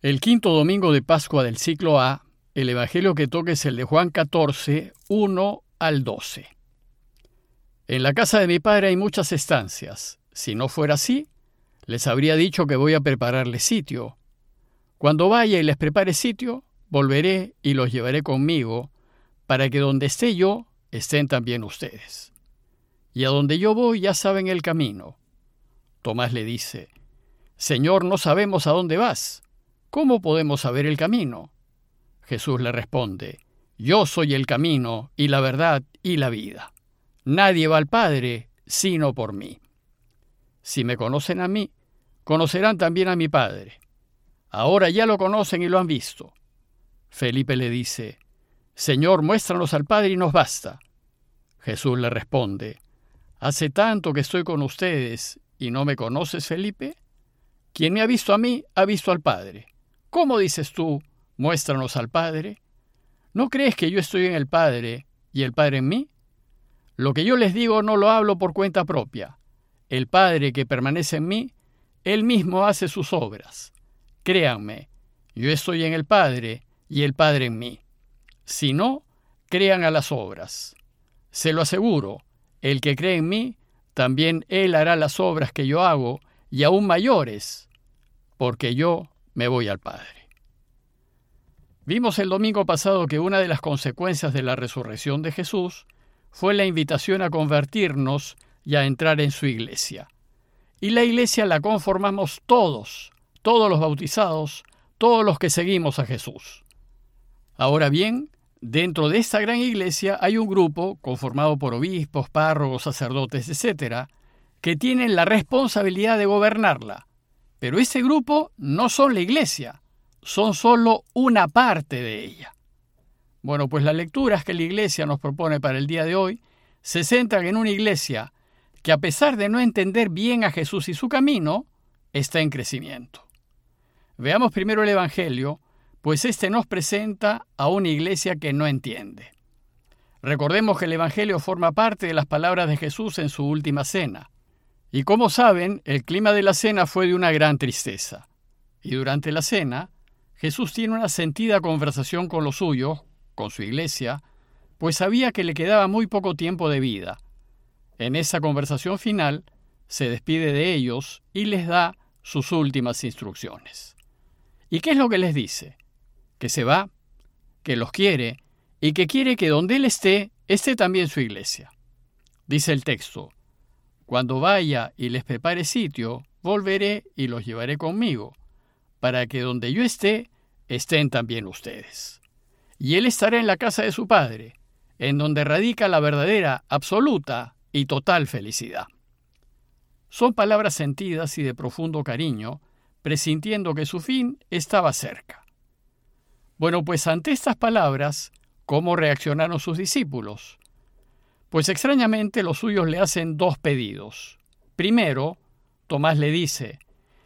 El quinto domingo de Pascua del ciclo A, el Evangelio que toca es el de Juan 14, 1 al 12. En la casa de mi padre hay muchas estancias. Si no fuera así, les habría dicho que voy a prepararles sitio. Cuando vaya y les prepare sitio, volveré y los llevaré conmigo, para que donde esté yo, estén también ustedes. Y a donde yo voy ya saben el camino. Tomás le dice, Señor, no sabemos a dónde vas. ¿Cómo podemos saber el camino? Jesús le responde, Yo soy el camino y la verdad y la vida. Nadie va al Padre sino por mí. Si me conocen a mí, conocerán también a mi Padre. Ahora ya lo conocen y lo han visto. Felipe le dice, Señor, muéstranos al Padre y nos basta. Jesús le responde, Hace tanto que estoy con ustedes y no me conoces, Felipe. Quien me ha visto a mí, ha visto al Padre. ¿Cómo dices tú, muéstranos al Padre? ¿No crees que yo estoy en el Padre y el Padre en mí? Lo que yo les digo no lo hablo por cuenta propia. El Padre que permanece en mí, Él mismo hace sus obras. Créanme, yo estoy en el Padre y el Padre en mí. Si no, crean a las obras. Se lo aseguro, el que cree en mí, también Él hará las obras que yo hago y aún mayores, porque yo me voy al Padre. Vimos el domingo pasado que una de las consecuencias de la resurrección de Jesús fue la invitación a convertirnos y a entrar en su iglesia. Y la iglesia la conformamos todos, todos los bautizados, todos los que seguimos a Jesús. Ahora bien, dentro de esta gran iglesia hay un grupo conformado por obispos, párrocos, sacerdotes, etc., que tienen la responsabilidad de gobernarla pero ese grupo no son la iglesia, son solo una parte de ella. Bueno, pues las lecturas que la iglesia nos propone para el día de hoy se centran en una iglesia que a pesar de no entender bien a Jesús y su camino, está en crecimiento. Veamos primero el Evangelio, pues este nos presenta a una iglesia que no entiende. Recordemos que el Evangelio forma parte de las palabras de Jesús en su última cena. Y como saben, el clima de la cena fue de una gran tristeza. Y durante la cena, Jesús tiene una sentida conversación con los suyos, con su iglesia, pues sabía que le quedaba muy poco tiempo de vida. En esa conversación final, se despide de ellos y les da sus últimas instrucciones. ¿Y qué es lo que les dice? Que se va, que los quiere y que quiere que donde Él esté, esté también su iglesia. Dice el texto, cuando vaya y les prepare sitio, volveré y los llevaré conmigo, para que donde yo esté, estén también ustedes. Y él estará en la casa de su Padre, en donde radica la verdadera, absoluta y total felicidad. Son palabras sentidas y de profundo cariño, presintiendo que su fin estaba cerca. Bueno, pues ante estas palabras, ¿cómo reaccionaron sus discípulos? Pues extrañamente los suyos le hacen dos pedidos. Primero, Tomás le dice,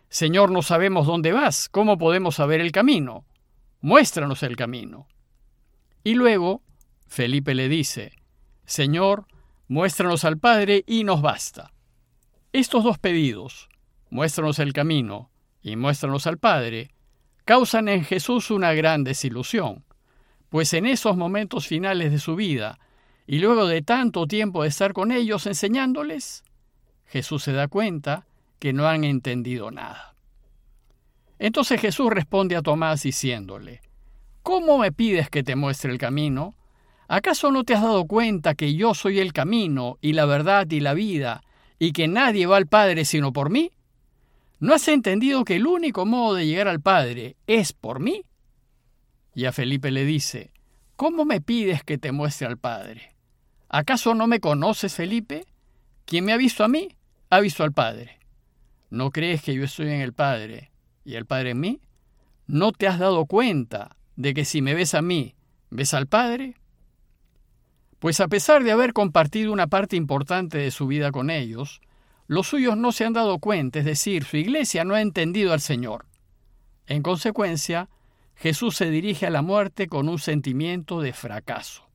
Señor, no sabemos dónde vas, ¿cómo podemos saber el camino? Muéstranos el camino. Y luego, Felipe le dice, Señor, muéstranos al Padre y nos basta. Estos dos pedidos, muéstranos el camino y muéstranos al Padre, causan en Jesús una gran desilusión, pues en esos momentos finales de su vida, y luego de tanto tiempo de estar con ellos enseñándoles, Jesús se da cuenta que no han entendido nada. Entonces Jesús responde a Tomás diciéndole, ¿Cómo me pides que te muestre el camino? ¿Acaso no te has dado cuenta que yo soy el camino y la verdad y la vida, y que nadie va al Padre sino por mí? ¿No has entendido que el único modo de llegar al Padre es por mí? Y a Felipe le dice, ¿Cómo me pides que te muestre al Padre? ¿Acaso no me conoces, Felipe? Quien me ha visto a mí, ha visto al Padre. ¿No crees que yo estoy en el Padre y el Padre en mí? ¿No te has dado cuenta de que si me ves a mí, ves al Padre? Pues a pesar de haber compartido una parte importante de su vida con ellos, los suyos no se han dado cuenta, es decir, su iglesia no ha entendido al Señor. En consecuencia, Jesús se dirige a la muerte con un sentimiento de fracaso.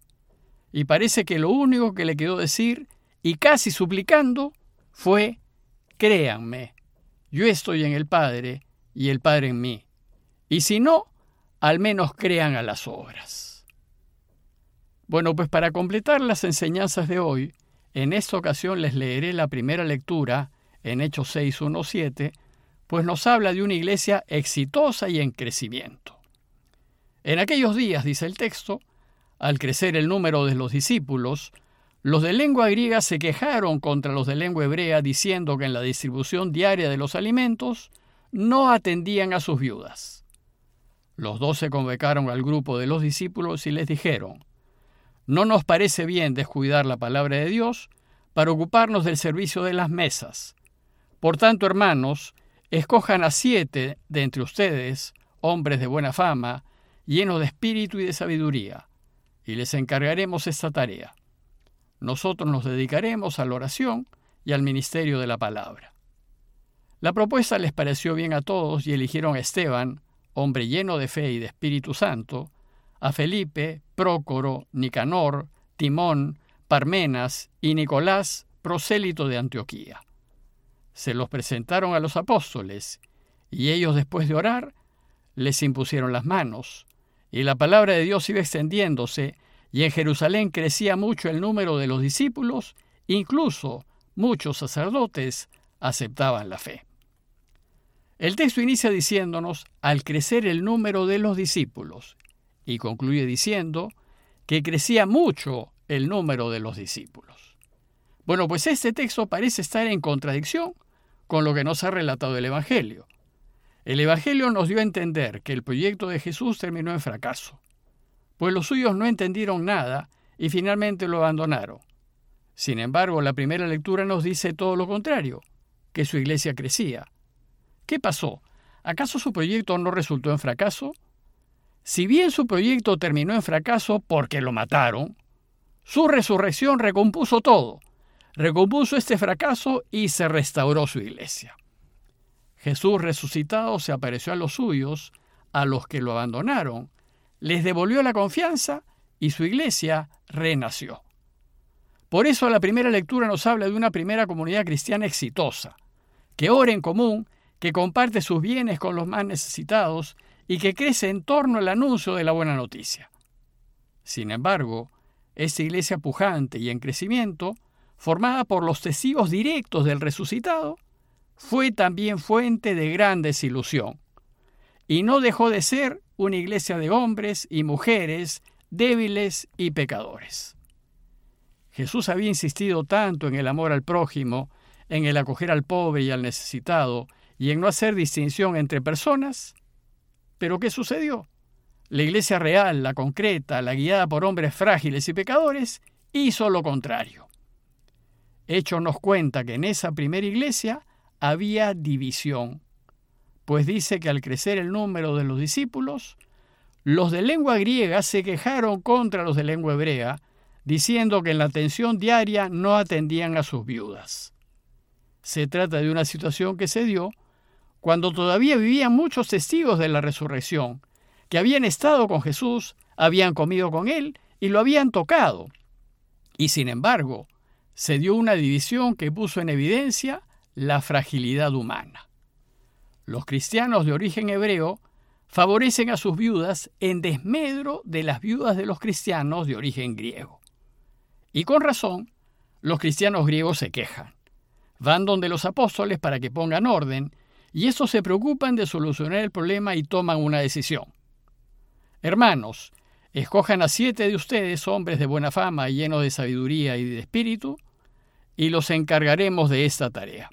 Y parece que lo único que le quedó decir, y casi suplicando, fue, créanme, yo estoy en el Padre y el Padre en mí, Y si no, al menos crean a las obras. Bueno, pues para completar las enseñanzas de hoy, en esta ocasión les leeré la primera lectura en Hechos 6, 1, 7, pues nos habla de una iglesia exitosa y en crecimiento. En aquellos días, dice el texto, al crecer el número de los discípulos, los de lengua griega se quejaron contra los de lengua hebrea diciendo que en la distribución diaria de los alimentos no atendían a sus viudas. Los doce convocaron al grupo de los discípulos y les dijeron, No nos parece bien descuidar la palabra de Dios para ocuparnos del servicio de las mesas. Por tanto, hermanos, escojan a siete de entre ustedes, hombres de buena fama, llenos de espíritu y de sabiduría, y les encargaremos esta tarea. Nosotros nos dedicaremos a la oración y al ministerio de la palabra. La propuesta les pareció bien a todos y eligieron a Esteban, hombre lleno de fe y de Espíritu Santo, a Felipe, Prócoro, Nicanor, Timón, Parmenas y Nicolás, prosélito de Antioquía. Se los presentaron a los apóstoles, y ellos después de orar, les impusieron las manos, y la palabra de Dios iba extendiéndose y en Jerusalén crecía mucho el número de los discípulos, incluso muchos sacerdotes aceptaban la fe. El texto inicia diciéndonos al crecer el número de los discípulos y concluye diciendo que crecía mucho el número de los discípulos. Bueno, pues este texto parece estar en contradicción con lo que nos ha relatado el Evangelio. El Evangelio nos dio a entender que el proyecto de Jesús terminó en fracaso pues los suyos no entendieron nada y finalmente lo abandonaron. Sin embargo, la primera lectura nos dice todo lo contrario, que su iglesia crecía. ¿Qué pasó? ¿Acaso su proyecto no resultó en fracaso? Si bien su proyecto terminó en fracaso porque lo mataron, su resurrección recompuso todo, recompuso este fracaso y se restauró su iglesia. Jesús resucitado se apareció a los suyos, a los que lo abandonaron, les devolvió la confianza y su iglesia renació. Por eso la primera lectura nos habla de una primera comunidad cristiana exitosa, que ora en común, que comparte sus bienes con los más necesitados y que crece en torno al anuncio de la buena noticia. Sin embargo, esta iglesia pujante y en crecimiento, formada por los testigos directos del resucitado, fue también fuente de gran desilusión, y no dejó de ser una iglesia de hombres y mujeres débiles y pecadores. Jesús había insistido tanto en el amor al prójimo, en el acoger al pobre y al necesitado, y en no hacer distinción entre personas. Pero ¿qué sucedió? La iglesia real, la concreta, la guiada por hombres frágiles y pecadores, hizo lo contrario. Hecho nos cuenta que en esa primera iglesia había división, pues dice que al crecer el número de los discípulos, los de lengua griega se quejaron contra los de lengua hebrea, diciendo que en la atención diaria no atendían a sus viudas. Se trata de una situación que se dio cuando todavía vivían muchos testigos de la resurrección, que habían estado con Jesús, habían comido con él y lo habían tocado. Y sin embargo, se dio una división que puso en evidencia la fragilidad humana. Los cristianos de origen hebreo favorecen a sus viudas en desmedro de las viudas de los cristianos de origen griego. Y con razón, los cristianos griegos se quejan. Van donde los apóstoles para que pongan orden, y estos se preocupan de solucionar el problema y toman una decisión. Hermanos, escojan a siete de ustedes, hombres de buena fama, llenos de sabiduría y de espíritu, y los encargaremos de esta tarea.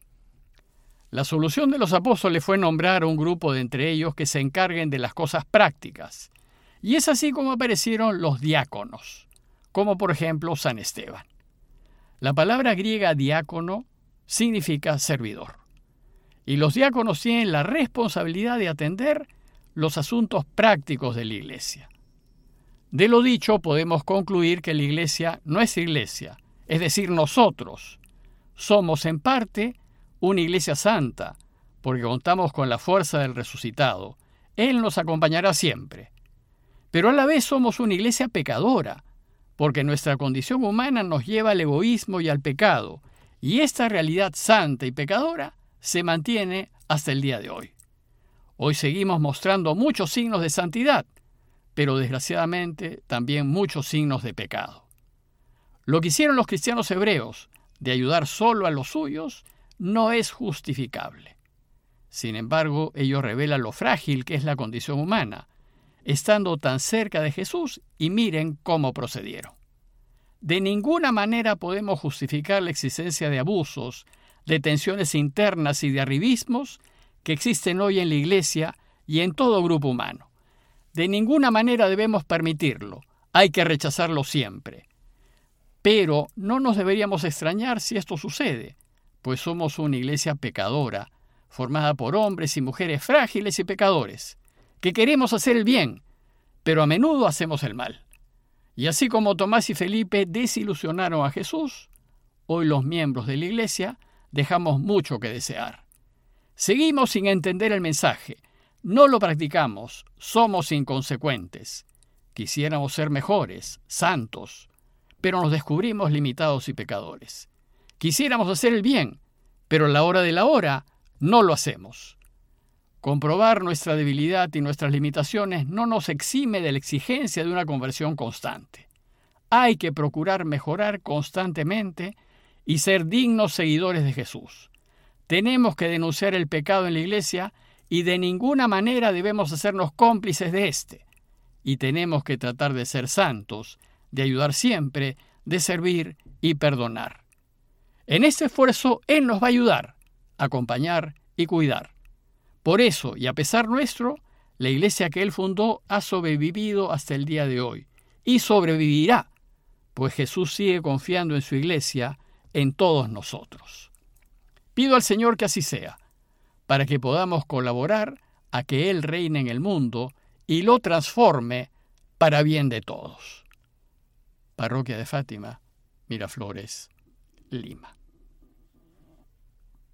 La solución de los apóstoles fue nombrar a un grupo de entre ellos que se encarguen de las cosas prácticas. Y es así como aparecieron los diáconos, como por ejemplo San Esteban. La palabra griega diácono significa servidor. Y los diáconos tienen la responsabilidad de atender los asuntos prácticos de la iglesia. De lo dicho podemos concluir que la iglesia no es iglesia, es decir, nosotros somos en parte una iglesia santa, porque contamos con la fuerza del resucitado. Él nos acompañará siempre. Pero a la vez somos una iglesia pecadora, porque nuestra condición humana nos lleva al egoísmo y al pecado, y esta realidad santa y pecadora se mantiene hasta el día de hoy. Hoy seguimos mostrando muchos signos de santidad, pero desgraciadamente también muchos signos de pecado. Lo que hicieron los cristianos hebreos de ayudar solo a los suyos no es justificable. Sin embargo, ellos revelan lo frágil que es la condición humana, estando tan cerca de Jesús y miren cómo procedieron. De ninguna manera podemos justificar la existencia de abusos, de tensiones internas y de arribismos que existen hoy en la Iglesia y en todo grupo humano. De ninguna manera debemos permitirlo, hay que rechazarlo siempre. Pero no nos deberíamos extrañar si esto sucede, pues somos una iglesia pecadora, formada por hombres y mujeres frágiles y pecadores, que queremos hacer el bien, pero a menudo hacemos el mal. Y así como Tomás y Felipe desilusionaron a Jesús, hoy los miembros de la Iglesia dejamos mucho que desear. Seguimos sin entender el mensaje, no lo practicamos, somos inconsecuentes. Quisiéramos ser mejores, santos, pero nos descubrimos limitados y pecadores. Quisiéramos hacer el bien, pero a la hora de la hora no lo hacemos. Comprobar nuestra debilidad y nuestras limitaciones no nos exime de la exigencia de una conversión constante. Hay que procurar mejorar constantemente y ser dignos seguidores de Jesús. Tenemos que denunciar el pecado en la iglesia y de ninguna manera debemos hacernos cómplices de éste. Y tenemos que tratar de ser santos, de ayudar siempre, de servir y perdonar. En este esfuerzo Él nos va a ayudar, acompañar y cuidar. Por eso, y a pesar nuestro, la iglesia que él fundó ha sobrevivido hasta el día de hoy y sobrevivirá, pues Jesús sigue confiando en su iglesia, en todos nosotros. Pido al Señor que así sea, para que podamos colaborar a que Él reine en el mundo y lo transforme para bien de todos. Parroquia de Fátima, Miraflores, Lima.